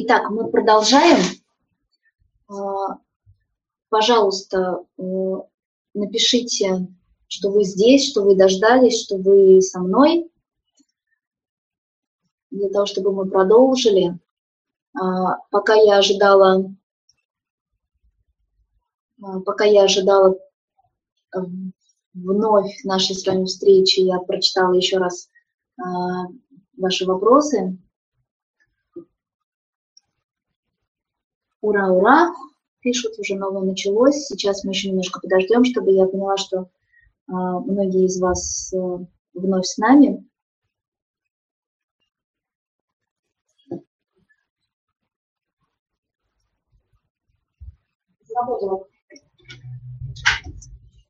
Итак, мы продолжаем. А, пожалуйста, э, напишите, что вы здесь, что вы дождались, что вы со мной, для того, чтобы мы продолжили. А, пока я ожидала, а, пока я ожидала э, вновь нашей с вами встречи, я прочитала еще раз ваши вопросы. Ура, ура! Пишут, уже новое началось. Сейчас мы еще немножко подождем, чтобы я поняла, что э, многие из вас э, вновь с нами.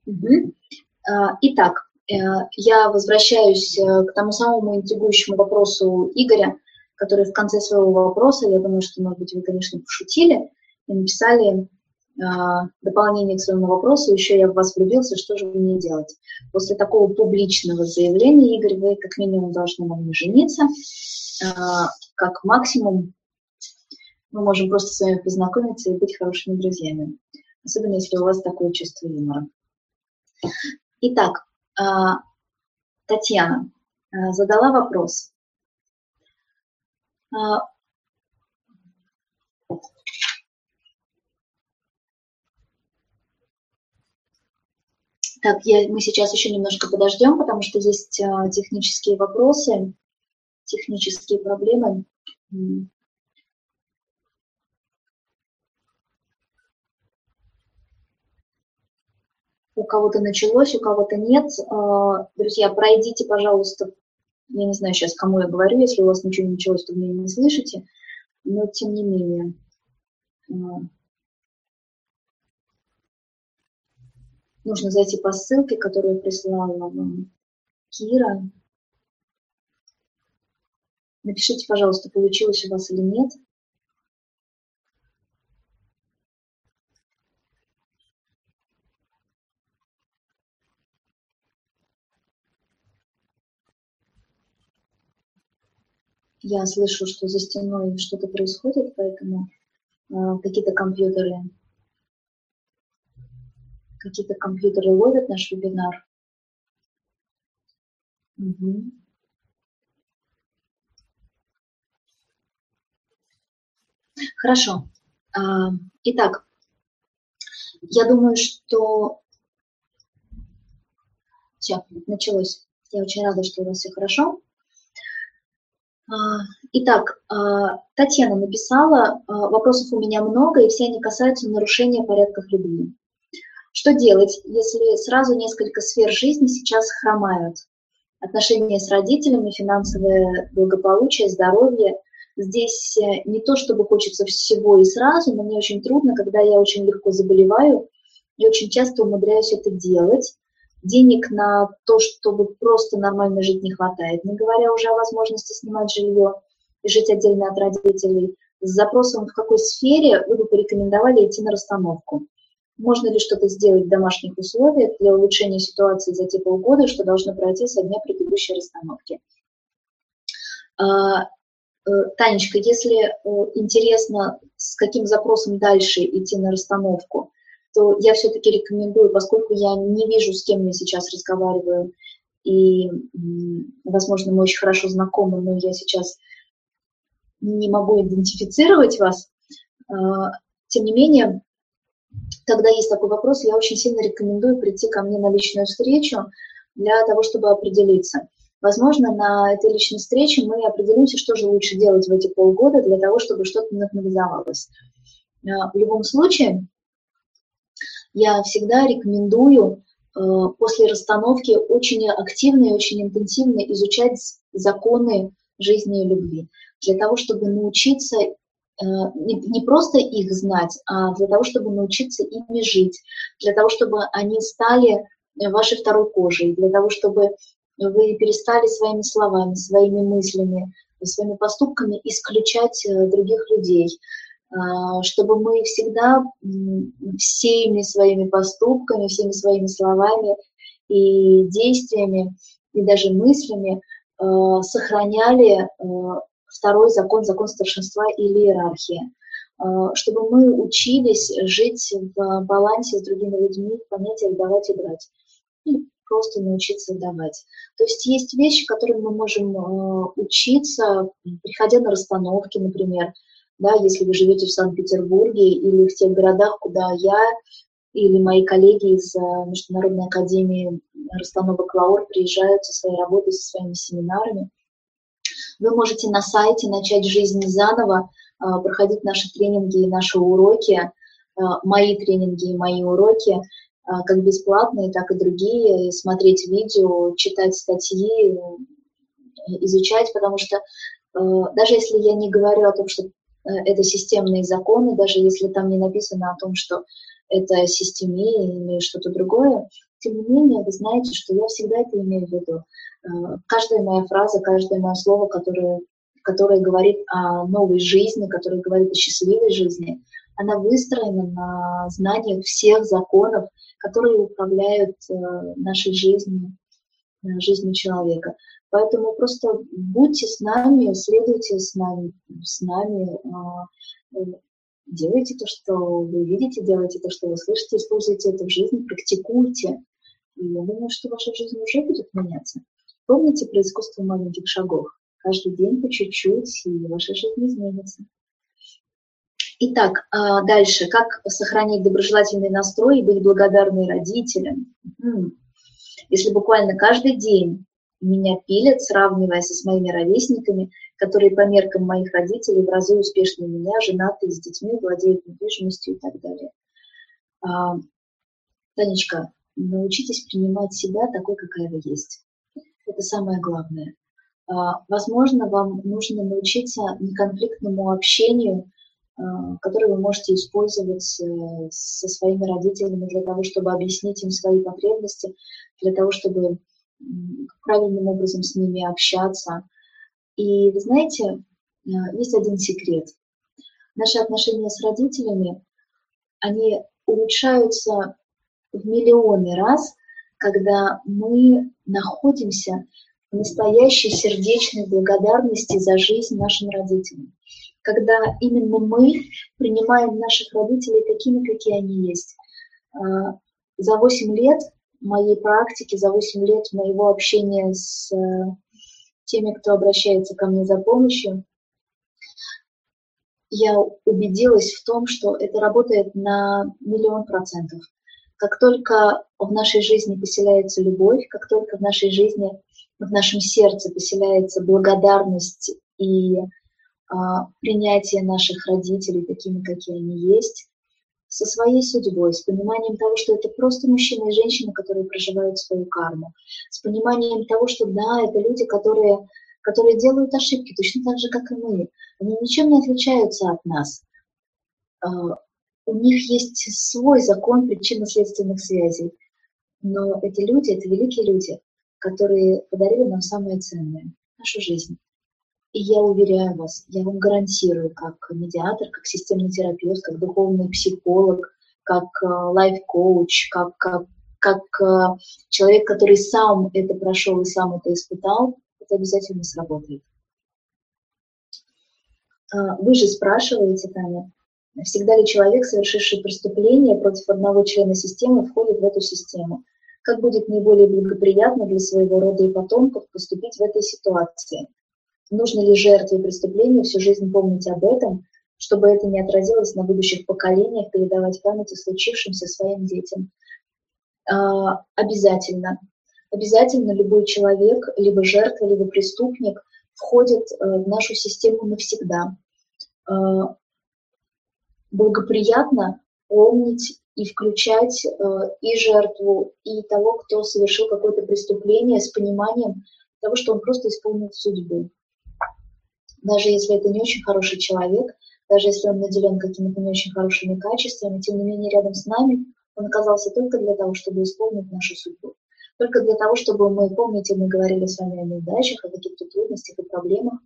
Угу. Итак, э, я возвращаюсь к тому самому интригующему вопросу Игоря который в конце своего вопроса, я думаю, что, может быть, вы, конечно, пошутили и написали э, дополнение к своему вопросу, еще я в вас влюбился, что же мне делать? После такого публичного заявления, Игорь, вы как минимум должны на мне жениться, э, как максимум мы можем просто с вами познакомиться и быть хорошими друзьями, особенно если у вас такое чувство юмора. Итак, э, Татьяна задала вопрос. А, так, я, мы сейчас еще немножко подождем, потому что есть а, технические вопросы, технические проблемы. У кого-то началось, у кого-то нет. А, друзья, пройдите, пожалуйста, я не знаю сейчас, кому я говорю, если у вас ничего не началось, то вы меня не слышите, но тем не менее. А, нужно зайти по ссылке, которую прислала вам Кира. Напишите, пожалуйста, получилось у вас или нет. Я слышу, что за стеной что-то происходит, поэтому э, какие-то компьютеры какие-то компьютеры ловят наш вебинар. Угу. Хорошо. А, итак, я думаю, что все, началось. Я очень рада, что у вас все хорошо. А, итак, а, Татьяна написала, а, вопросов у меня много, и все они касаются нарушения порядков любви. Что делать, если сразу несколько сфер жизни сейчас хромают? Отношения с родителями, финансовое благополучие, здоровье. Здесь э, не то, чтобы хочется всего и сразу, но мне очень трудно, когда я очень легко заболеваю, и очень часто умудряюсь это делать денег на то, чтобы просто нормально жить не хватает, не говоря уже о возможности снимать жилье и жить отдельно от родителей. С запросом, в какой сфере вы бы порекомендовали идти на расстановку. Можно ли что-то сделать в домашних условиях для улучшения ситуации за те полгода, что должно пройти со дня предыдущей расстановки? А, э, Танечка, если э, интересно, с каким запросом дальше идти на расстановку, то я все-таки рекомендую, поскольку я не вижу, с кем я сейчас разговариваю, и, возможно, мы очень хорошо знакомы, но я сейчас не могу идентифицировать вас. А, тем не менее, когда есть такой вопрос, я очень сильно рекомендую прийти ко мне на личную встречу для того, чтобы определиться. Возможно, на этой личной встрече мы определимся, что же лучше делать в эти полгода для того, чтобы что-то нормализовалось. А, в любом случае, я всегда рекомендую э, после расстановки очень активно и очень интенсивно изучать законы жизни и любви, для того, чтобы научиться э, не просто их знать, а для того, чтобы научиться ими жить, для того, чтобы они стали вашей второй кожей, для того, чтобы вы перестали своими словами, своими мыслями, своими поступками исключать э, других людей, чтобы мы всегда всеми своими поступками, всеми своими словами и действиями, и даже мыслями а, сохраняли а, второй закон, закон старшинства или иерархии. А, чтобы мы учились жить в балансе с другими людьми в понятиях давать и брать. И просто научиться давать. То есть есть вещи, которым мы можем а, учиться, приходя на расстановки, например, да, если вы живете в Санкт-Петербурге или в тех городах, куда я или мои коллеги из а, Международной академии расстановок ЛАОР приезжают со своей работой, со своими семинарами. Вы можете на сайте начать жизнь заново, а, проходить наши тренинги и наши уроки, а, мои тренинги и мои уроки, как бесплатные, так и другие, смотреть видео, читать статьи, изучать, потому что даже если я не говорю о том, что э, это системные законы, даже если там не написано о том, что это системия или что-то другое, тем не менее, вы знаете, что я всегда это имею в виду. Каждая моя фраза, каждое мое слово, которое которая говорит о новой жизни, которая говорит о счастливой жизни, она выстроена на знаниях всех законов, которые управляют э, нашей жизнью, э, жизнью человека. Поэтому просто будьте с нами, следуйте с нами, с нами, э, делайте то, что вы видите, делайте то, что вы слышите, используйте это в жизни, практикуйте. И я думаю, что ваша жизнь уже будет меняться. Помните про искусство маленьких шагов каждый день по чуть-чуть, и ваша жизнь изменится. Итак, а, дальше. Как сохранить доброжелательный настрой и быть благодарной родителям? Если буквально каждый день меня пилят, сравнивая со своими ровесниками, которые по меркам моих родителей в разы успешнее меня, женаты, с детьми, владеют недвижимостью и так далее. А, Танечка, научитесь принимать себя такой, какая вы есть. Это самое главное. А, возможно, вам нужно научиться неконфликтному общению, а, которое вы можете использовать э, со своими родителями для того, чтобы объяснить им свои потребности, для того, чтобы правильным образом с ними общаться. И вы знаете, э, есть один секрет. Наши отношения с родителями, они улучшаются в миллионы раз, когда мы находимся настоящей сердечной благодарности за жизнь нашим родителям. Когда именно мы принимаем наших родителей такими, какие они есть. А, за 8 лет моей практики, за 8 лет моего общения с э, теми, кто обращается ко мне за помощью, я убедилась в том, что это работает на миллион процентов. Как только в нашей жизни поселяется любовь, как только в нашей жизни в нашем сердце поселяется благодарность и принятие наших родителей такими, какие они есть, со своей судьбой, с пониманием того, что это просто мужчина и женщина, которые проживают свою карму, с пониманием того, что да, это люди, которые, которые делают ошибки точно так же, как и мы. Они ничем не отличаются от нас. А, у них есть свой закон причинно-следственных связей. Но эти люди, это великие люди, которые подарили нам самое ценное — нашу жизнь. И я уверяю вас, я вам гарантирую, как медиатор, как системный терапевт, как духовный психолог, как э, лайф-коуч, как, как, как э, человек, который сам это прошел и сам это испытал, это обязательно сработает. А, вы же спрашиваете, Таня, всегда ли человек, совершивший преступление против одного члена системы, входит в эту систему? как будет наиболее благоприятно для своего рода и потомков поступить в этой ситуации. Нужно ли жертве преступления всю жизнь помнить об этом, чтобы это не отразилось на будущих поколениях, передавать память о случившемся своим детям? А, обязательно. Обязательно любой человек, либо жертва, либо преступник входит э, в нашу систему навсегда. А, благоприятно помнить и включать э, и жертву, и того, кто совершил какое-то преступление с пониманием того, что он просто исполнил судьбу. Даже если это не очень хороший человек, даже если он наделен какими-то не очень хорошими качествами, тем не менее рядом с нами он оказался только для того, чтобы исполнить нашу судьбу. Только для того, чтобы мы, помните, мы говорили с вами о неудачах, о каких-то трудностях и проблемах,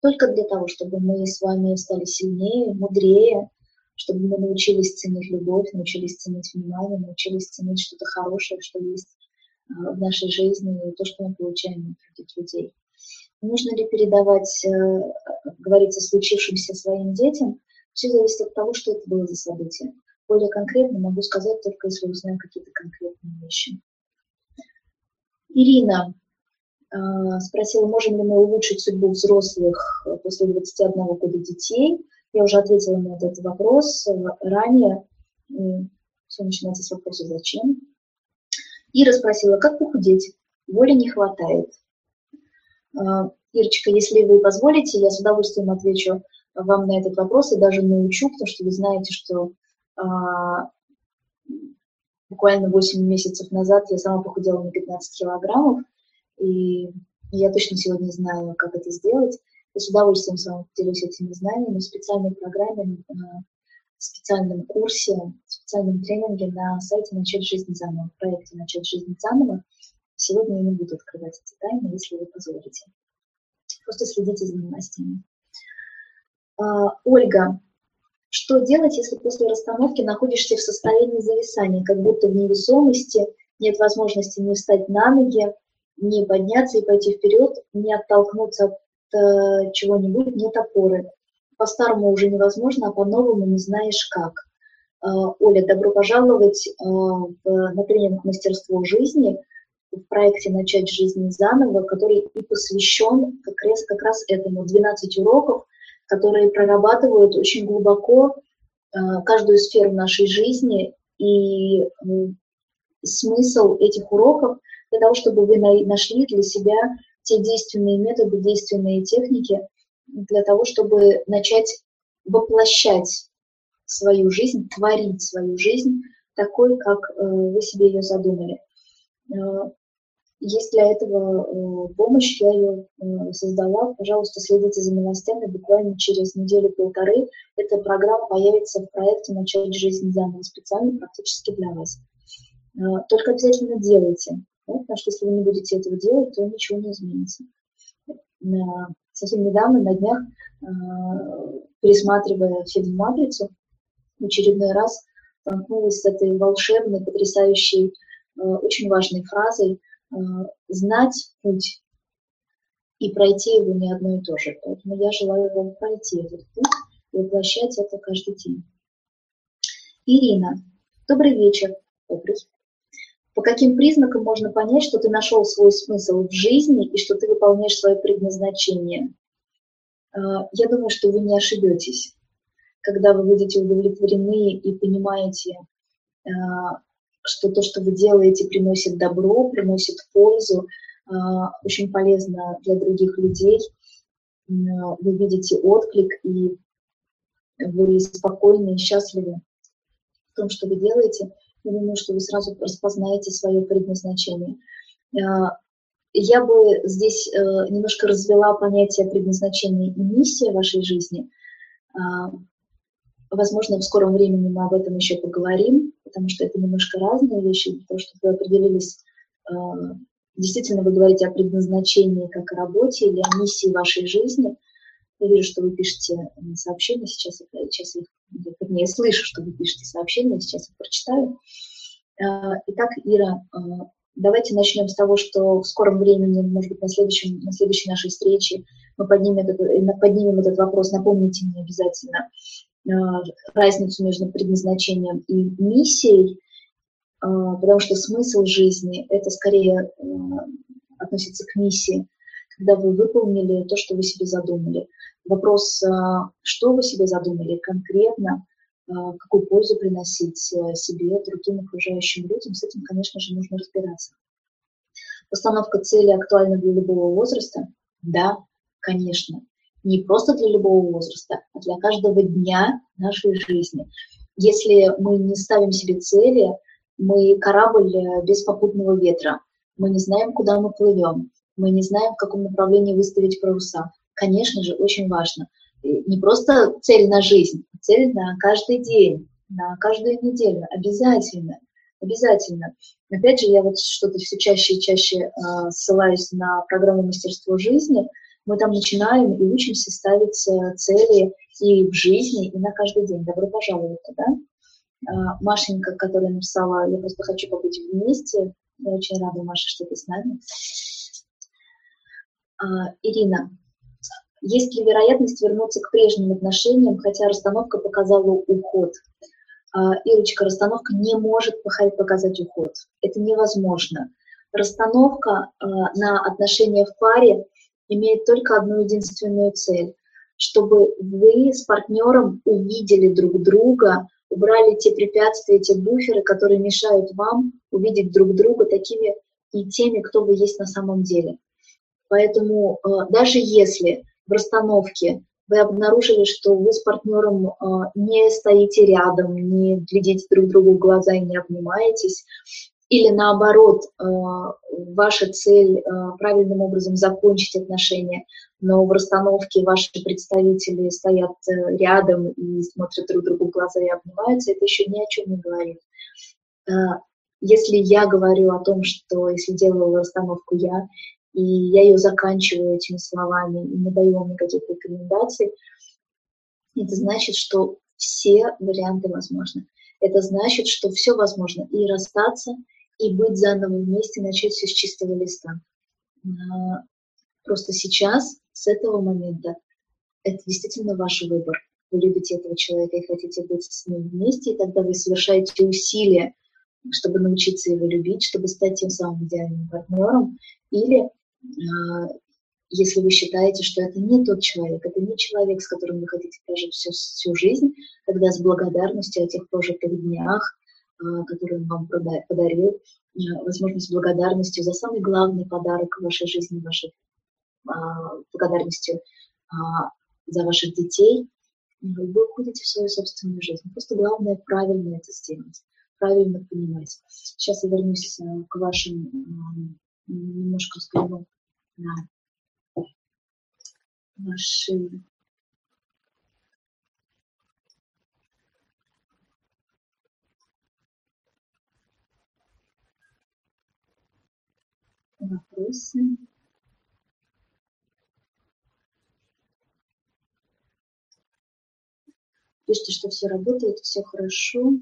только для того, чтобы мы с вами стали сильнее, мудрее, чтобы мы научились ценить любовь, научились ценить внимание, научились ценить что-то хорошее, что есть а, в нашей жизни, и то, что мы получаем от других людей. Нужно ли передавать э, говорить о случившемся своим детям, все зависит от того, что это было за событие. Более конкретно могу сказать только если узнаю какие-то конкретные вещи. Ирина э, спросила, можем ли мы улучшить судьбу взрослых после 21 года детей. Я уже ответила на этот вопрос ранее. Все начинается с вопроса «Зачем?». Ира спросила, как похудеть? Воли не хватает. А, Ирочка, если вы позволите, я с удовольствием отвечу вам на этот вопрос и даже научу, потому что вы знаете, что а, буквально 8 месяцев назад я сама похудела на 15 килограммов, и я точно сегодня знаю, как это сделать. И с удовольствием с вами поделюсь этими знаниями в специальной программе, в специальном курсе, в специальном тренинге на сайте «Начать жизнь заново», в проекте «Начать жизнь заново». Сегодня я не буду открывать эти тайны, если вы позволите. Просто следите за новостями. А, Ольга, что делать, если после расстановки находишься в состоянии зависания, как будто в невесомости, нет возможности не встать на ноги, не подняться и пойти вперед, не оттолкнуться от э, чего-нибудь, нет опоры. По-старому уже невозможно, а по-новому не знаешь как. Э, Оля, добро пожаловать в, на тренинг «Мастерство жизни», в проекте «Начать жизнь заново», который и посвящен как раз, как раз этому. 12 уроков, которые прорабатывают очень глубоко э, каждую сферу нашей жизни. И э, смысл этих уроков для того, чтобы вы нашли для себя те действенные методы, действенные техники, для того, чтобы начать воплощать свою жизнь, творить свою жизнь такой, как э, вы себе ее задумали. Есть для этого э, помощь, я ее э, создала. Пожалуйста, следите за новостями. Буквально через неделю-полторы эта программа появится в проекте «Начать жизнь заново» специально практически для вас. Э, только обязательно делайте, да, потому что если вы не будете этого делать, то ничего не изменится. Совсем недавно, на днях, пересматривая фильм «Матрицу», в очередной раз столкнулась с этой волшебной, потрясающей, очень важной фразой – знать путь и пройти его не одно и то же. Поэтому я желаю вам пройти этот путь и воплощать это каждый день. Ирина, добрый вечер. Добрый. По каким признакам можно понять, что ты нашел свой смысл в жизни и что ты выполняешь свое предназначение? Э, я думаю, что вы не ошибетесь, когда вы будете удовлетворены и понимаете, э, что то, что вы делаете, приносит добро, приносит пользу, а, очень полезно для других людей. Вы видите отклик, и вы спокойны и счастливы в том, что вы делаете. Я думаю, что вы сразу распознаете свое предназначение. А, я бы здесь э, немножко развела понятие предназначения и миссия вашей жизни. А, возможно, в скором времени мы об этом еще поговорим потому что это немножко разные вещи, того, чтобы вы определились, э, действительно вы говорите о предназначении как о работе или о миссии вашей жизни. Я вижу, что вы пишете сообщения, сейчас, сейчас я, вернее, слышу, что вы пишете сообщения, сейчас я прочитаю. Э, итак, Ира, давайте начнем с того, что в скором времени, может быть, на, следующем, на следующей нашей встрече мы поднимем этот, поднимем этот вопрос, напомните мне обязательно, разницу между предназначением и миссией, э, потому что смысл жизни – это скорее э, относится к миссии, когда вы выполнили то, что вы себе задумали. Вопрос, что вы себе задумали конкретно, какую пользу приносить себе, другим окружающим людям, с этим, конечно же, нужно разбираться. Постановка цели актуальна для любого возраста? Да, конечно не просто для любого возраста, а для каждого дня нашей жизни. Если мы не ставим себе цели, мы корабль э, без попутного ветра, мы не знаем, куда мы плывем, мы не знаем, в каком направлении выставить паруса. Конечно же, очень важно. Не просто цель на жизнь, а цель на каждый день, на каждую неделю, обязательно, обязательно. Опять же, я вот что-то все чаще и чаще э, ссылаюсь на программу «Мастерство жизни», мы там начинаем и учимся ставить э, цели и в жизни, и на каждый день. Добро пожаловать туда. А, Машенька, которая написала, я просто хочу побыть вместе. Я очень рада, Маша, что ты с нами. А, Ирина, Есть ли вероятность вернуться к прежним отношениям, хотя расстановка показала уход? А, Ирочка, расстановка не может показать уход. Это невозможно. Расстановка на отношения в паре имеет только одну единственную цель, чтобы вы с партнером увидели друг друга, убрали те препятствия, те буферы, которые мешают вам увидеть друг друга такими и теми, кто вы есть на самом деле. Поэтому а, даже если в расстановке вы обнаружили, что вы с партнером не стоите рядом, не глядите друг другу в глаза и не обнимаетесь, или наоборот, э, ваша цель э, правильным образом закончить отношения, но в расстановке ваши представители стоят э, рядом и смотрят друг другу в глаза и обнимаются, это еще ни о чем не говорит. Если я говорю о том, что если делаю расстановку я, и я ее заканчиваю этими словами и не даю вам никаких рекомендаций, это значит, что все варианты возможны. Это значит, что все возможно и расстаться, и быть заново вместе, начать все с чистого листа. А, просто сейчас, с этого момента, это действительно ваш выбор. Вы любите этого человека и хотите быть с ним вместе, и тогда вы совершаете усилия, чтобы научиться его любить, чтобы стать тем самым идеальным партнером. Или а, если вы считаете, что это не тот человек, это не человек, с которым вы хотите прожить всю, всю жизнь, тогда с благодарностью о тех прожитых днях, который он вам подарил, возможно, с благодарностью за самый главный подарок в вашей жизни, вашей а, благодарностью а, за ваших детей, вы уходите в свою собственную жизнь. Просто главное правильно это сделать, правильно понимать. Сейчас я вернусь к вашим, немножко взгляну на ваши вопросы. Пишите, что все работает, все хорошо.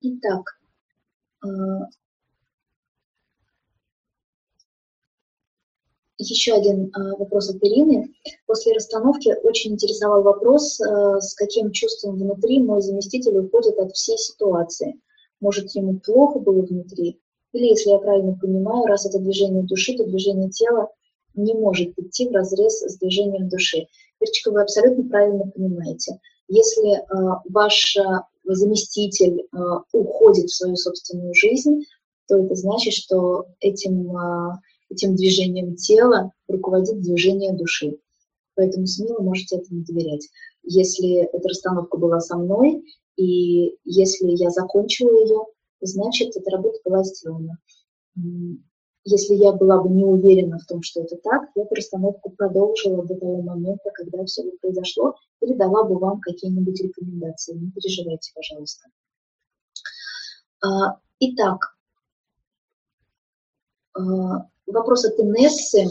Итак, еще один э, вопрос от Ирины. После расстановки очень интересовал вопрос, э, с каким чувством внутри мой заместитель уходит от всей ситуации. Может, ему плохо было внутри? Или, если я правильно понимаю, раз это движение души, то движение тела не может идти в разрез с движением души. Ирочка, вы абсолютно правильно понимаете. Если э, ваш заместитель э, уходит в свою собственную жизнь, то это значит, что этим э, этим движением тела руководит движение души. Поэтому смело можете этому доверять. Если эта расстановка была со мной, и если я закончила ее, значит, эта работа была сделана. Если я была бы не уверена в том, что это так, я эту расстановку продолжила до того момента, когда все это произошло, или дала бы вам какие-нибудь рекомендации. Не переживайте, пожалуйста. А, итак, а, Вопрос от Инессы.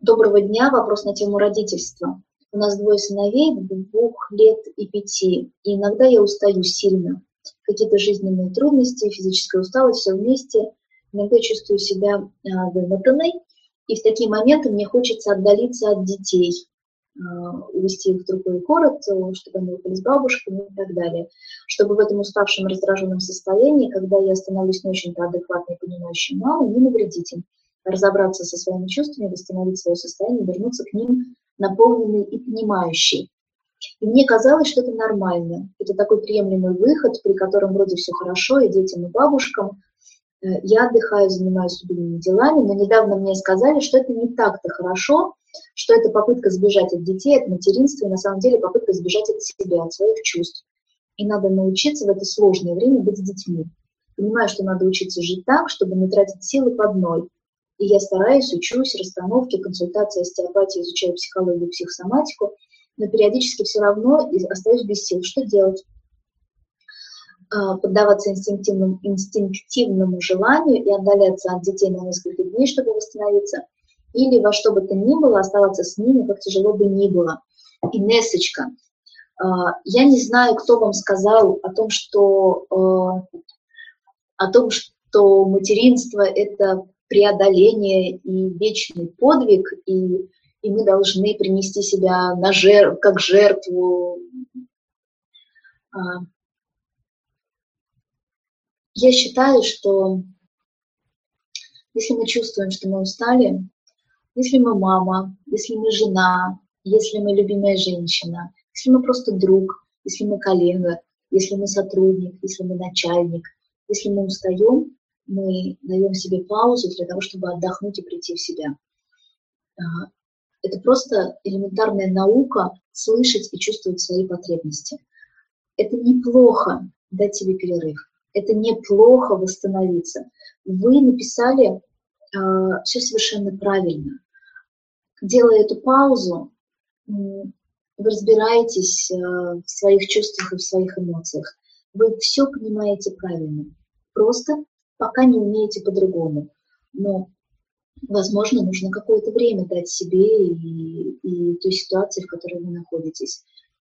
Доброго дня. Вопрос на тему родительства. У нас двое сыновей, двух лет и пяти. И иногда я устаю сильно. Какие-то жизненные трудности, физическая усталость, все вместе. Иногда чувствую себя а, вымотанной. И в такие моменты мне хочется отдалиться от детей, увести их в другой город, чтобы они были с бабушками и так далее. Чтобы в этом уставшем, раздраженном состоянии, когда я становлюсь не очень-то адекватной, понимающей мамой, не навредить им, разобраться со своими чувствами, восстановить свое состояние, вернуться к ним наполненной и понимающей. И мне казалось, что это нормально. Это такой приемлемый выход, при котором вроде все хорошо, и детям, и бабушкам. Э, я отдыхаю, занимаюсь любимыми делами, но недавно мне сказали, что это не так-то хорошо, что это попытка сбежать от детей, от материнства, и на самом деле попытка сбежать от себя, от своих чувств. И надо научиться в это сложное время быть с детьми. Понимаю, что надо учиться жить так, чтобы не тратить силы по одной. И я стараюсь, учусь, расстановки, консультации, остеопатии, изучаю психологию, психосоматику, но периодически все равно остаюсь без сил. Что делать? А, поддаваться инстинктивному, инстинктивному желанию и отдаляться от детей на несколько дней, чтобы восстановиться – или во что бы то ни было оставаться с ними, как тяжело бы ни было. Инессочка, Я не знаю, кто вам сказал о том, что, о том, что материнство – это преодоление и вечный подвиг, и, и мы должны принести себя на жертв, как жертву. Я считаю, что если мы чувствуем, что мы устали, если мы мама, если мы жена, если мы любимая женщина, если мы просто друг, если мы коллега, если мы сотрудник, если мы начальник, если мы устаем, мы даем себе паузу для того, чтобы отдохнуть и прийти в себя. Это просто элементарная наука слышать и чувствовать свои потребности. Это неплохо дать себе перерыв. Это неплохо восстановиться. Вы написали э, а, все совершенно правильно. Делая эту паузу, вы разбираетесь э, в своих чувствах и в своих эмоциях. Вы все понимаете правильно. Просто пока не умеете по-другому. Но, возможно, нужно какое-то время дать себе и, и той ситуации, в которой вы находитесь.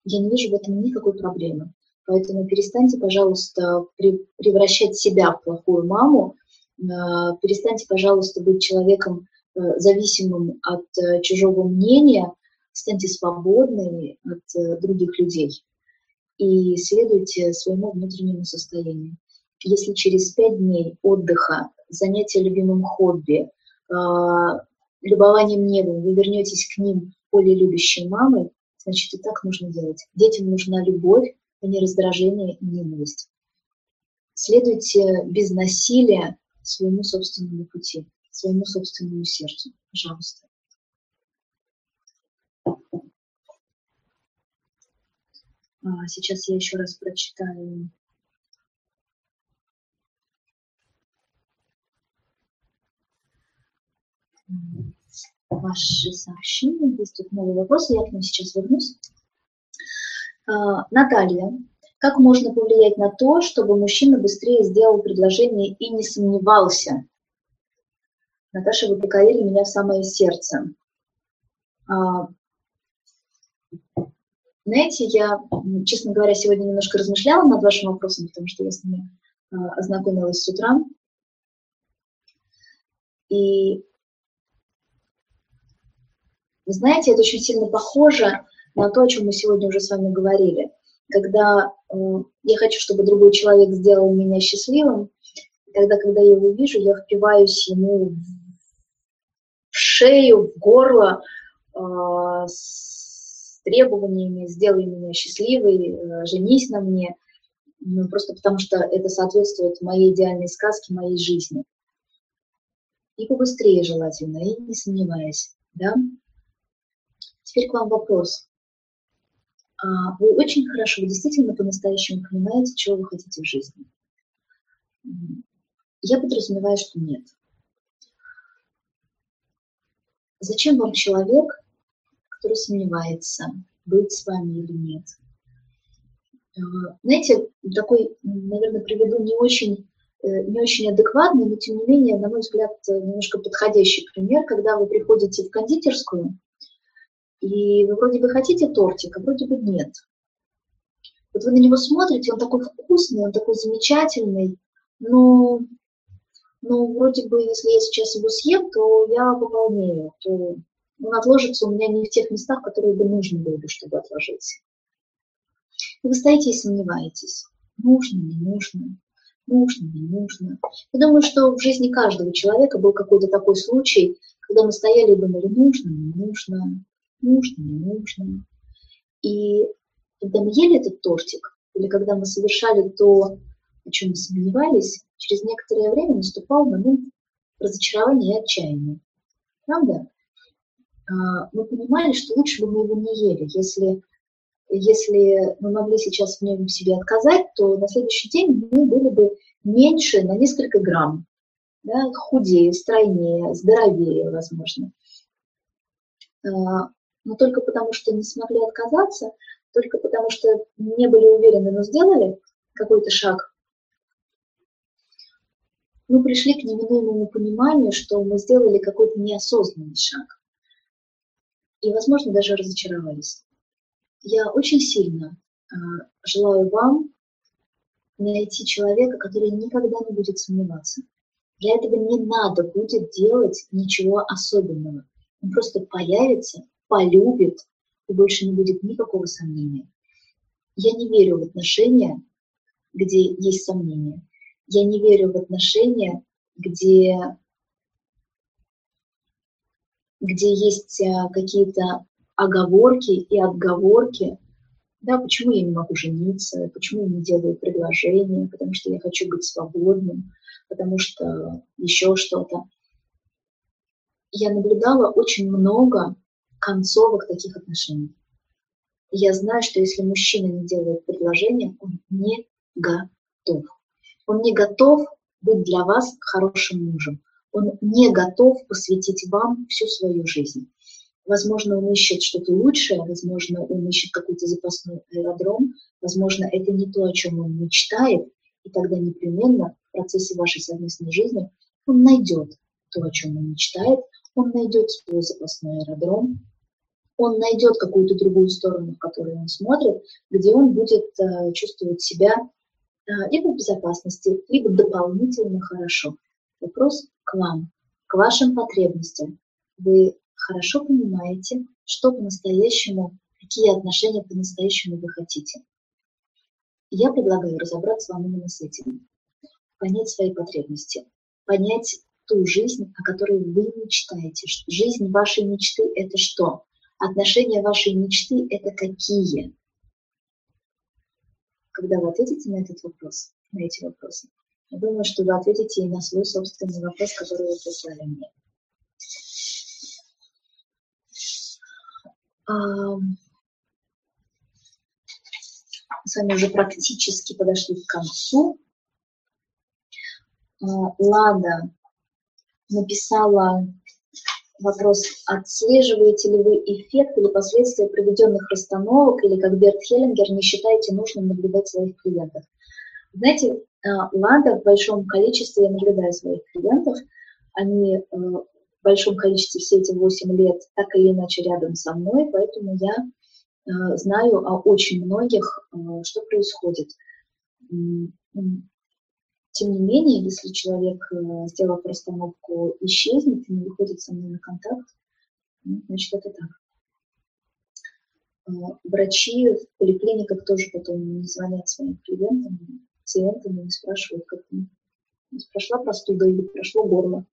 Я не вижу в этом никакой проблемы. Поэтому перестаньте, пожалуйста, превращать себя в плохую маму, э, перестаньте, пожалуйста, быть человеком зависимым от э, чужого мнения, станьте свободными от других людей и следуйте своему внутреннему состоянию. Если через пять дней отдыха, занятия любимым хобби, любованием небом вы вернетесь к ним более любящей мамой, значит, и так нужно делать. Детям нужна любовь, а не раздражение и ненависть. Следуйте без насилия своему собственному пути, своему собственному сердцу. Пожалуйста. А, сейчас я еще раз прочитаю ваши сообщения. Есть тут новый вопрос, я к ним сейчас вернусь. А, Наталья, как можно повлиять на то, чтобы мужчина быстрее сделал предложение и не сомневался? Наташа, вы покорили меня в самое сердце. А, знаете, я, честно говоря, сегодня немножко размышляла над вашим вопросом, потому что я с ними а, ознакомилась с утра. И знаете, это очень сильно похоже на то, о чем мы сегодня уже с вами говорили. Когда э, я хочу, чтобы другой человек сделал меня счастливым, тогда, когда я его вижу, я впиваюсь ему шею, в горло э, с требованиями «сделай меня счастливой», э, «женись на мне», ну, просто потому что это соответствует моей идеальной сказке, моей жизни. И побыстрее желательно, и не Да? Теперь к вам вопрос. А, вы очень хорошо, вы действительно по-настоящему понимаете, чего вы хотите в жизни. Я подразумеваю, что нет. Зачем вам человек, который сомневается, быть с вами или нет? А, знаете, такой, наверное, приведу не очень, э, не очень адекватный, но тем не менее, на мой взгляд, немножко подходящий пример, когда вы приходите в кондитерскую, и вы вроде бы хотите тортик, а вроде бы нет. Вот вы на него смотрите, он такой вкусный, он такой замечательный, но, но вроде бы, если я сейчас его съем, то я пополнею, то он отложится у меня не в тех местах, которые бы нужно было бы, чтобы отложиться. И вы стоите и сомневаетесь, нужно, не нужно, нужно, не нужно. Я думаю, что в жизни каждого человека был какой-то такой случай, когда мы стояли и думали, нужно, не нужно, нужно, не нужно. И когда мы ели этот тортик, или когда мы совершали то, чем сомневались, через некоторое время наступал момент разочарования и отчаяния. Правда? А, мы понимали, что лучше бы мы его не ели. Если, если мы могли сейчас в нем себе отказать, то на следующий день мы были бы меньше на несколько грамм. Да, худее, стройнее, здоровее, возможно. А, но только потому, что не смогли отказаться, только потому, что не были уверены, но сделали какой-то шаг, мы пришли к неминуемому пониманию, что мы сделали какой-то неосознанный шаг. И, возможно, даже разочаровались. я очень сильно э, желаю вам найти человека, который никогда не будет сомневаться. Для этого не надо будет делать ничего особенного. Он просто появится, полюбит, и больше не будет никакого сомнения. Я не верю в отношения, где есть сомнения. Я не верю в отношения, где, где есть а, какие-то оговорки и отговорки. Да, почему я не могу жениться, почему я не делаю предложение, потому что я хочу быть свободным, потому что еще что-то. Я наблюдала очень много концовок таких отношений. Я знаю, что если мужчина не делает предложение, он не готов. Он не готов быть для вас хорошим мужем. Он не готов посвятить вам всю свою жизнь. Возможно, он ищет что-то лучшее, возможно, он ищет какой-то запасной аэродром, возможно, это не то, о чем он мечтает, и тогда непременно в процессе вашей совместной жизни он найдет то, о чем он мечтает, он найдет свой запасной аэродром, он найдет какую-то другую сторону, в которую он смотрит, где он будет э, чувствовать себя либо в безопасности, либо дополнительно хорошо. Вопрос к вам, к вашим потребностям. Вы хорошо понимаете, что по-настоящему, какие отношения по-настоящему вы хотите. Я предлагаю разобраться вам именно с этим. Понять свои потребности, понять ту жизнь, о которой вы мечтаете. Жизнь вашей мечты – это что? Отношения вашей мечты – это какие? Когда вы ответите на этот вопрос, на эти вопросы, я думаю, что вы ответите и на свой собственный вопрос, который вы прислали мне. С вами уже практически подошли к концу. А, Лада написала вопрос, отслеживаете ли вы эффект или последствия проведенных расстановок, или, как Берт Хеллингер, не считаете нужным наблюдать своих клиентов. Знаете, а, Лада в большом количестве, я наблюдаю своих клиентов, они э, в большом количестве все эти 8 лет так или иначе рядом со мной, поэтому я э, знаю о очень многих, э, что происходит. Тем не менее, если человек, э, сделав расстановку, исчезнет и не выходит со мной на контакт, ну, значит, это так. Э, врачи в поликлиниках тоже потом не звонят своим клиентам, пациентам и не спрашивают, как им прошла простуда или прошло горло.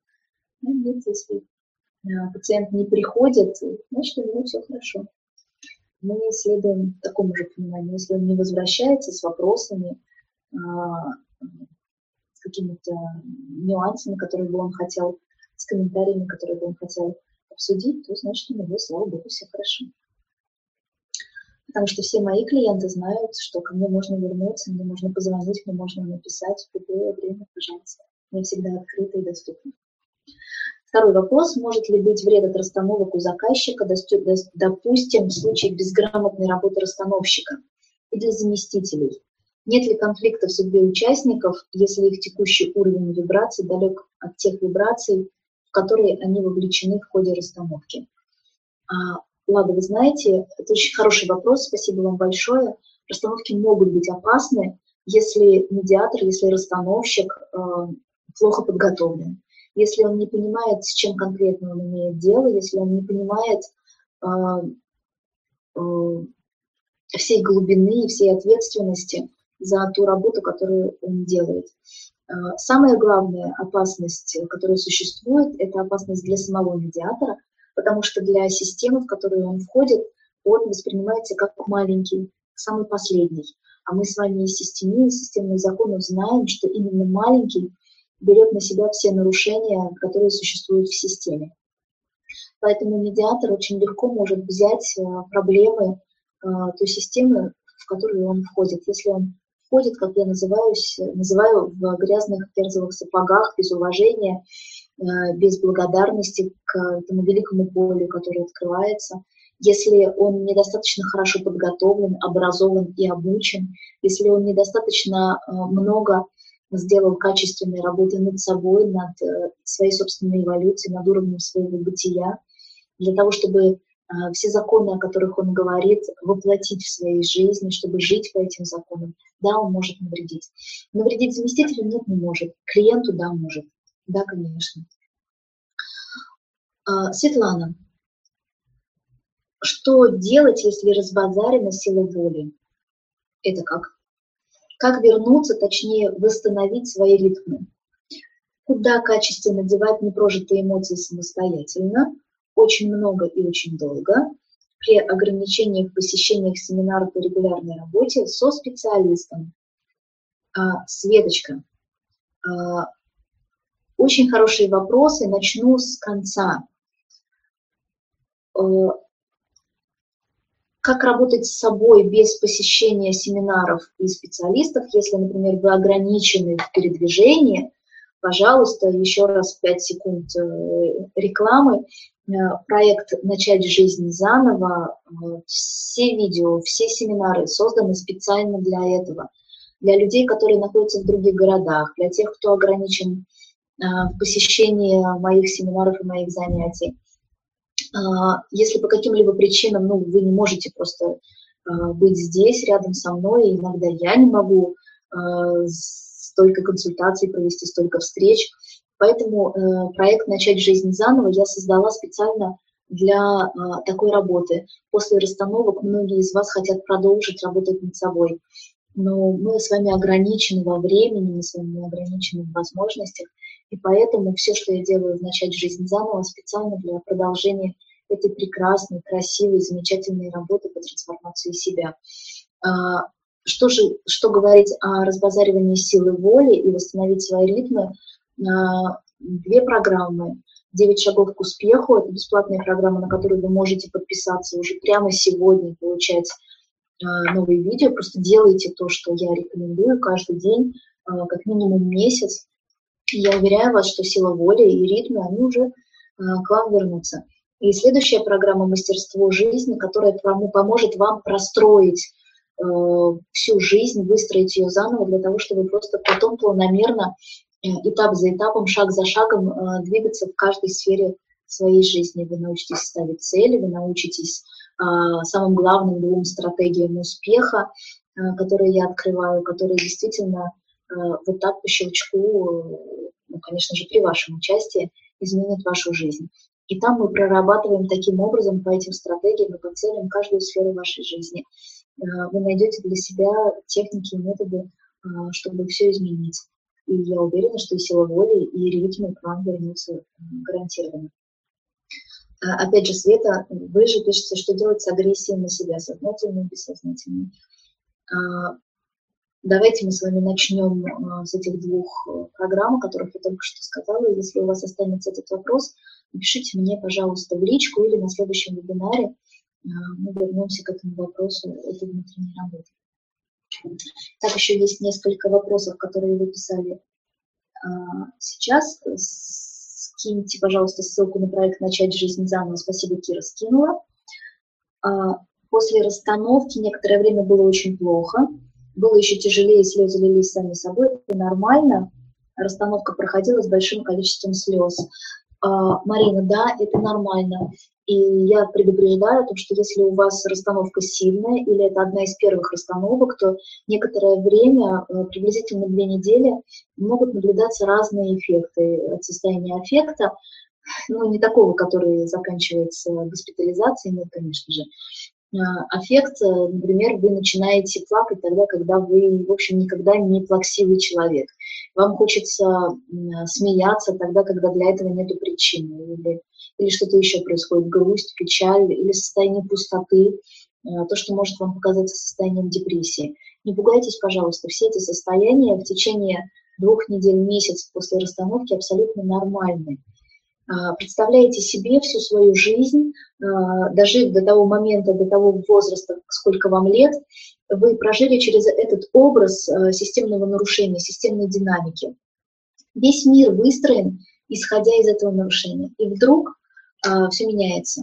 Ну, нет, если э, пациент не приходит, значит, у него все хорошо. Мы следуем такому же пониманию. Если он не возвращается с вопросами, а, какими-то нюансами, которые бы он хотел, с комментариями, которые бы он хотел обсудить, то значит у него, слава богу, все хорошо. Потому что все мои клиенты знают, что ко мне можно вернуться, мне можно позвонить, мне можно написать в любое время, пожалуйста. Я всегда открыта и доступна. Второй вопрос. Может ли быть вред от расстановок у заказчика, допустим, в случае безграмотной работы расстановщика или заместителей? Нет ли конфликта в судьбе участников, если их текущий уровень вибраций далек от тех вибраций, в которые они вовлечены в ходе расстановки? А, Лада, вы знаете, это очень хороший вопрос, спасибо вам большое. Расстановки могут быть опасны, если медиатор, если расстановщик э, плохо подготовлен, если он не понимает, с чем конкретно он имеет дело, если он не понимает э, э, всей глубины и всей ответственности за ту работу, которую он делает. А, самая главная опасность, которая существует, это опасность для самого медиатора, потому что для системы, в которую он входит, он воспринимается как маленький, самый последний. А мы с вами из системы, из системных законов знаем, что именно маленький берет на себя все нарушения, которые существуют в системе. Поэтому медиатор очень легко может взять а, проблемы а, той системы, в которую он входит. Если он ходит, как я называюсь, называю, в грязных перзовых сапогах, без уважения, э, без благодарности к этому великому полю, которое открывается. Если он недостаточно хорошо подготовлен, образован и обучен, если он недостаточно э, много сделал качественной работы над собой, над э, своей собственной эволюцией, над уровнем своего бытия, для того, чтобы все законы, о которых он говорит, воплотить в своей жизни, чтобы жить по этим законам. Да, он может навредить. Навредить заместителю нет, не может. Клиенту, да, может. Да, конечно. А, Светлана, что делать, если разбазарена сила воли? Это как? Как вернуться, точнее, восстановить свои ритмы? Куда качественно девать непрожитые эмоции самостоятельно? Очень много и очень долго. При ограничениях посещениях семинаров и регулярной работе со специалистом. А, Светочка, а, очень хорошие вопросы. Начну с конца. А, как работать с собой без посещения семинаров и специалистов, если, например, вы ограничены в передвижении, пожалуйста, еще раз 5 секунд э, рекламы. Э, проект «Начать жизнь заново», э, все видео, все семинары созданы специально для этого. Для людей, которые находятся в других городах, для тех, кто ограничен в посещении моих семинаров и моих занятий. Если по каким-либо причинам ну, вы не можете просто быть здесь, рядом со мной, иногда я не могу столько консультаций провести, столько встреч. Поэтому э, проект «Начать жизнь заново» я создала специально для такой работы. После расстановок многие из вас хотят продолжить работать над собой. Но мы с вами ограничены во времени, мы с вами ограничены в возможностях. И поэтому все, что я делаю в «Начать жизнь заново», специально для продолжения этой прекрасной, красивой, замечательной работы по трансформации себя. А, что же, что говорить о разбазаривании силы воли и восстановить свои ритмы? А, две программы. «Девять шагов к успеху» — это бесплатная программа, на которую вы можете подписаться уже прямо сегодня, получать а, новые видео. Просто делайте то, что я рекомендую каждый день, как минимум месяц. Я уверяю вас, что сила воли и ритмы, они уже к вам вернутся. И следующая программа «Мастерство жизни», которая поможет вам простроить всю жизнь, выстроить ее заново для того, чтобы просто потом планомерно, э, этап за этапом, шаг за шагом э, двигаться в каждой сфере своей жизни. Вы научитесь ставить цели, вы научитесь э, самым главным двум стратегиям успеха, э, которые я открываю, которые действительно э, вот так по щелчку, э, ну, конечно же, при вашем участии, изменят вашу жизнь. И там мы прорабатываем таким образом по этим стратегиям и по целям каждую сферу вашей жизни. Э, вы найдете для себя техники и методы, э, чтобы все изменить. И я уверена, что и сила воли, и ритмы к вам вернутся э, гарантированно. Опять же, Света, вы же пишете, что делать с агрессией на себя, сознательной и бессознательной. Давайте мы с вами начнем с этих двух программ, о которых я только что сказала. Если у вас останется этот вопрос, напишите мне, пожалуйста, в личку или на следующем вебинаре а, мы вернемся к этому вопросу этой внутренней работы. Так, еще есть несколько вопросов, которые вы писали а, сейчас. Скиньте, пожалуйста, ссылку на проект «Начать жизнь заново». Спасибо, Кира, скинула. А, после расстановки некоторое время было очень плохо. Было еще тяжелее, слезы лились сами собой. Это нормально. Расстановка проходила с большим количеством слез. А, Марина, да, это нормально. И я предупреждаю о том, что если у вас расстановка сильная или это одна из первых расстановок, то некоторое время, э, приблизительно две недели, могут наблюдаться разные эффекты от состояния аффекта, ну, не такого, который заканчивается госпитализацией, нет, конечно же. А, аффект, э, например, вы начинаете плакать тогда, когда вы, в общем, никогда не плаксивый человек вам хочется смеяться тогда, когда для этого нет причины, или, или что-то еще происходит, грусть, печаль, или состояние пустоты, э, то, что может вам показаться состоянием депрессии. Не пугайтесь, пожалуйста, все эти состояния в течение двух недель, месяц после расстановки абсолютно нормальны. А, представляете себе всю свою жизнь, а, дожив до того момента, до того возраста, сколько вам лет, вы прожили через этот образ а, системного нарушения, системной динамики. Весь мир выстроен, исходя из этого нарушения. И вдруг все меняется.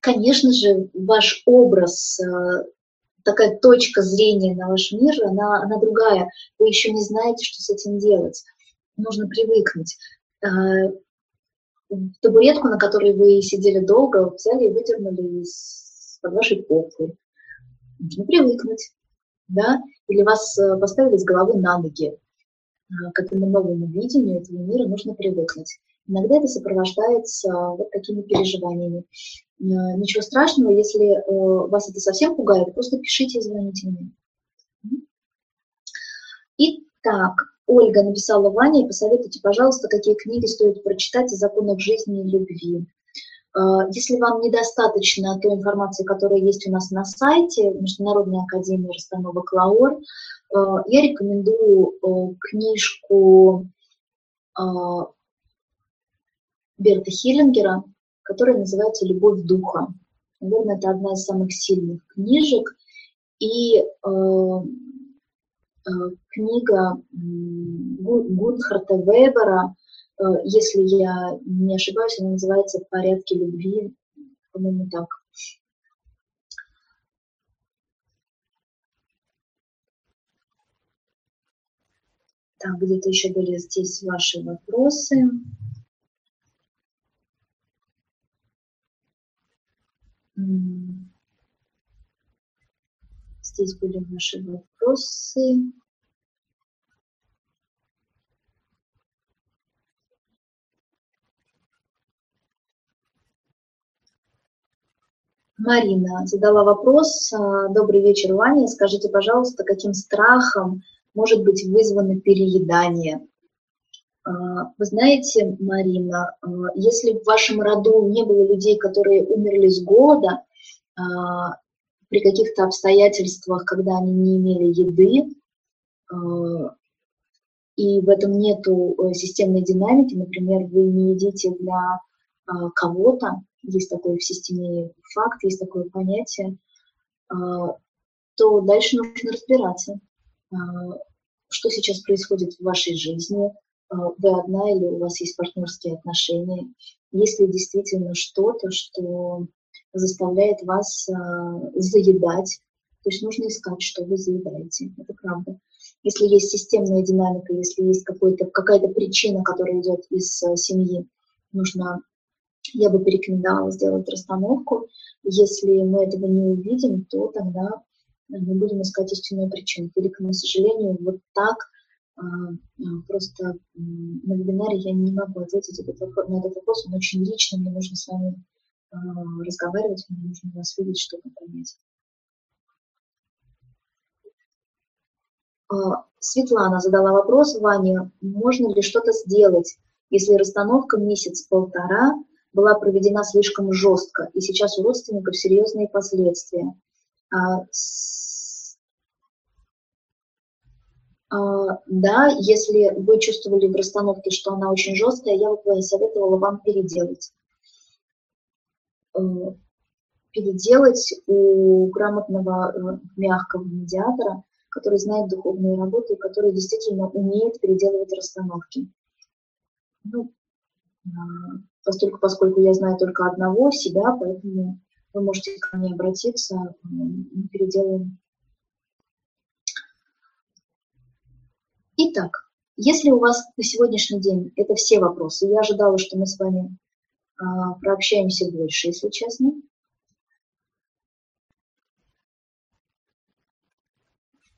Конечно же, ваш образ, такая точка зрения на ваш мир, она, она другая. Вы еще не знаете, что с этим делать. Нужно привыкнуть табуретку, на которой вы сидели долго, взяли и выдернули из-под вашей попы. Нужно привыкнуть, да? Или вас э, поставили с головы на ноги. А, к этому новому видению этого мира нужно привыкнуть. Иногда это сопровождается вот такими переживаниями. Э, ничего страшного, если э, вас это совсем пугает, просто пишите и звоните мне. Итак, Ольга написала Ване, посоветуйте, пожалуйста, какие книги стоит прочитать о законах жизни и любви. Э, если вам недостаточно той информации, которая есть у нас на сайте Международной академии расстановок ЛАОР, я рекомендую книжку Берта Хиллингера, которая называется «Любовь духа». Наверное, это одна из самых сильных книжек. И книга Гунхарта Вебера, э, если я не ошибаюсь, она называется «Порядки любви», по-моему, так. Так, где-то еще были здесь ваши вопросы. Здесь были ваши вопросы. Марина задала вопрос. А, Добрый вечер, Ваня. Скажите, пожалуйста, каким страхом может быть вызвано переедание? А, вы знаете, Марина, а, если в вашем роду не было людей, которые умерли с голода, при каких-то обстоятельствах, когда они не имели еды, и в этом нету э, системной динамики, например, вы не едите для кого-то, есть такой в системе факт, есть такое понятие, то дальше нужно разбираться, что сейчас происходит в вашей жизни, вы одна или у вас есть партнерские отношения, есть ли действительно что-то, что заставляет вас а, заедать, то есть нужно искать, что вы заедаете, это правда. Если есть системная динамика, если есть какая-то причина, которая идет из а, семьи, нужно, я бы порекомендовала сделать расстановку. Если мы этого не увидим, то тогда мы будем искать истинную причину. Великому к сожалению, вот так а, просто на вебинаре я не могу ответить на этот вопрос, он очень личный, мне нужно с вами разговаривать, мне нужно вас видеть, чтобы понять. Светлана задала вопрос Ване, можно ли что-то сделать, если расстановка месяц-полтора была проведена слишком жестко, и сейчас у родственников серьезные последствия. А, да, если вы чувствовали в расстановке, что она очень жесткая, я бы советовала вам переделать. Э, переделать у грамотного э, мягкого медиатора, который знает духовную работу и который действительно умеет переделывать расстановки. Ну, а, поскольку, поскольку я знаю только одного, себя, поэтому вы можете ко мне обратиться, мы переделаем Итак, если у вас на сегодняшний день это все вопросы, я ожидала, что мы с вами прообщаемся больше, если честно.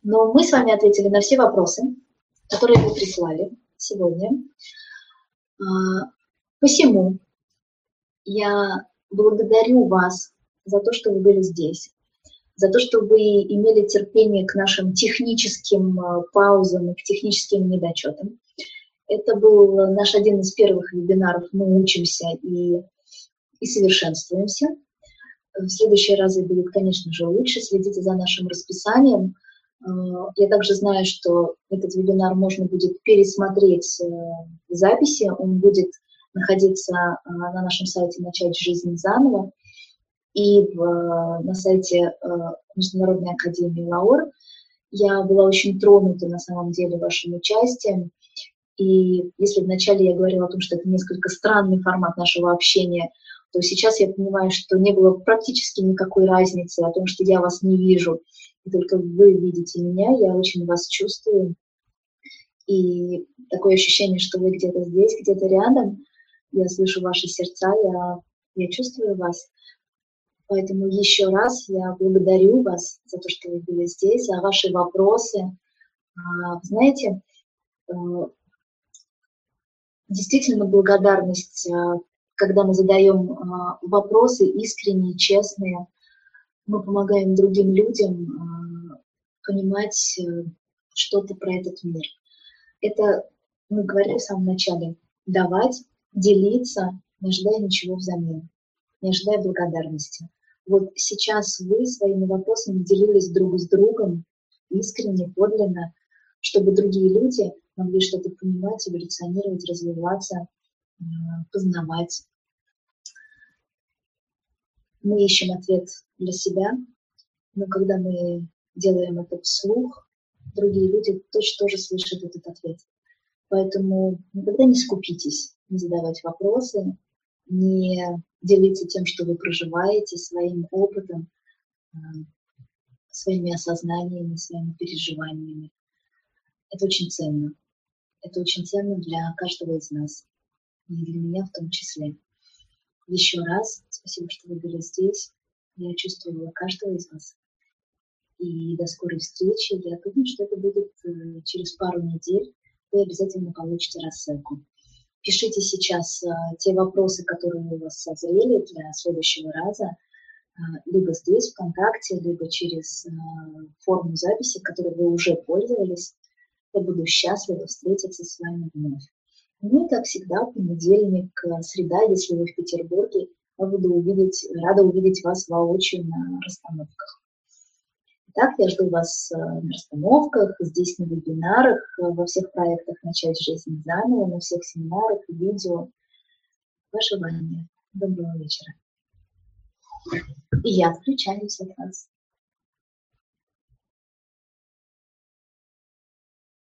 Но мы с вами ответили на все вопросы, которые вы прислали сегодня. А, посему я благодарю вас за то, что вы были здесь за то, что вы имели терпение к нашим техническим э, паузам и к техническим недочетам. Это был наш один из первых вебинаров «Мы учимся и, и совершенствуемся». В следующие разы будет, конечно же, лучше. Следите за нашим расписанием. Э, я также знаю, что этот вебинар можно будет пересмотреть э, в записи. Он будет находиться на нашем сайте «Начать жизнь заново» и в, на сайте э, Международной академии ЛАОР. Я была очень тронута на самом деле вашим участием. И если вначале я говорила о том, что это несколько странный формат нашего общения, то сейчас я понимаю, что не было практически никакой разницы о том, что я вас не вижу, и только вы видите меня, я очень вас чувствую. И такое ощущение, что вы где-то здесь, где-то рядом. я слышу ваши сердца, я, я чувствую вас. Поэтому еще раз я благодарю вас за то, что вы были здесь, за ваши вопросы. А, знаете, э, действительно благодарность, а, когда мы задаем а, вопросы искренние, честные, мы помогаем другим людям понимать э, что-то про этот мир. Это мы говорили в самом начале, давать, делиться, не ожидая ничего взамен, не ожидая благодарности. Вот сейчас вы своими вопросами делились друг с другом искренне, подлинно, чтобы другие люди могли что-то понимать, эволюционировать, развиваться, познавать. Мы ищем ответ для себя, но когда мы делаем это вслух, другие люди точно тоже слышат этот ответ. Поэтому никогда не скупитесь, не задавать вопросы, не делиться тем, что вы проживаете, своим опытом, э, своими осознаниями, своими переживаниями. Это очень ценно. Это очень ценно для каждого из нас. И для меня в том числе. Еще раз спасибо, что вы были здесь. Я чувствовала каждого из вас. И до скорой встречи. Я думаю, что это будет э, через пару недель. Вы обязательно получите рассылку. Пишите сейчас э, те вопросы, которые у вас созрели для следующего раза, э, либо здесь, ВКонтакте, либо через форму записи, которой вы уже пользовались. Я буду счастлива встретиться с вами вновь. Ну и, как всегда, понедельник, среда, если вы в Петербурге, я буду увидеть, рада увидеть вас воочию на расстановках. Итак, я жду вас э, на расстановках, здесь на вебинарах, э, во всех проектах «Начать жизнь заново», на всех семинарах видео. Ваше Ваня. Доброго вечера. И я включаюсь от вас.